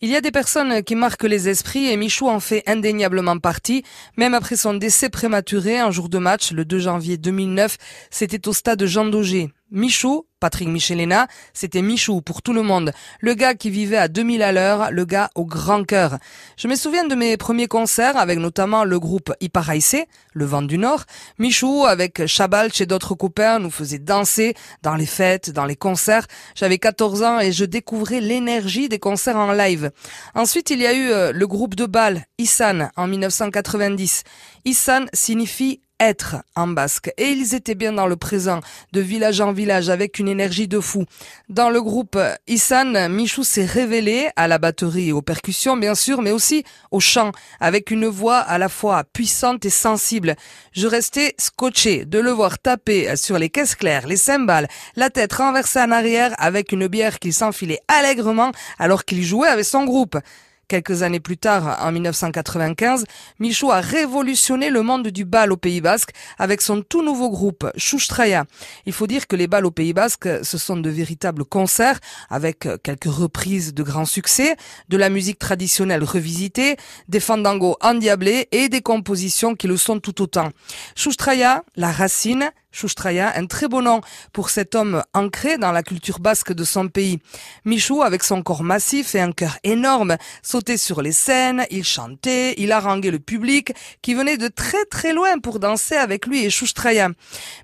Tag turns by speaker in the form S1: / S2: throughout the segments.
S1: Il y a des personnes qui marquent les esprits et Michou en fait indéniablement partie. Même après son décès prématuré, un jour de match, le 2 janvier 2009, c'était au stade Jean Daugé. Michou, Patrick Michelena, c'était Michou pour tout le monde. Le gars qui vivait à 2000 à l'heure, le gars au grand cœur. Je me souviens de mes premiers concerts avec notamment le groupe Iparaïsé, le vent du Nord. Michou, avec Chabal chez d'autres copains, nous faisait danser dans les fêtes, dans les concerts. J'avais 14 ans et je découvrais l'énergie des concerts en live. Ensuite, il y a eu euh, le groupe de bal, Issan, en 1990. Issan signifie être en basque. Et ils étaient bien dans le présent, de village en village, avec une énergie de fou. Dans le groupe Issan, Michou s'est révélé à la batterie et aux percussions, bien sûr, mais aussi au chant, avec une voix à la fois puissante et sensible. Je restais scotché de le voir taper sur les caisses claires, les cymbales, la tête renversée en arrière avec une bière qu'il s'enfilait allègrement alors qu'il jouait avec son groupe. Quelques années plus tard, en 1995, Michou a révolutionné le monde du bal au Pays Basque avec son tout nouveau groupe, Chouchtraya. Il faut dire que les bals au Pays Basque, ce sont de véritables concerts avec quelques reprises de grands succès, de la musique traditionnelle revisitée, des fandangos endiablés et des compositions qui le sont tout autant. Chouchtraya, la racine, Chouchtraya, un très beau nom pour cet homme ancré dans la culture basque de son pays. Michou, avec son corps massif et un cœur énorme, sautait sur les scènes, il chantait, il haranguait le public qui venait de très très loin pour danser avec lui et Chouchtraya.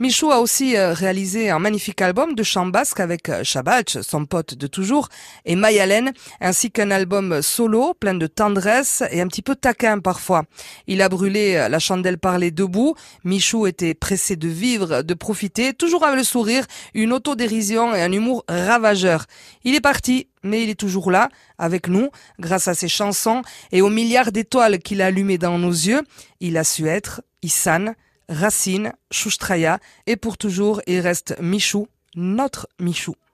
S1: Michou a aussi euh, réalisé un magnifique album de chant basque avec euh, Shabach, son pote de toujours, et Mayalen, ainsi qu'un album solo plein de tendresse et un petit peu taquin parfois. Il a brûlé euh, la chandelle par les debout. Michou était pressé de vivre de profiter, toujours avec le sourire, une autodérision et un humour ravageur. Il est parti, mais il est toujours là, avec nous, grâce à ses chansons et aux milliards d'étoiles qu'il a allumées dans nos yeux. Il a su être Issan, Racine, Chouchtraya, et pour toujours, il reste Michou, notre Michou.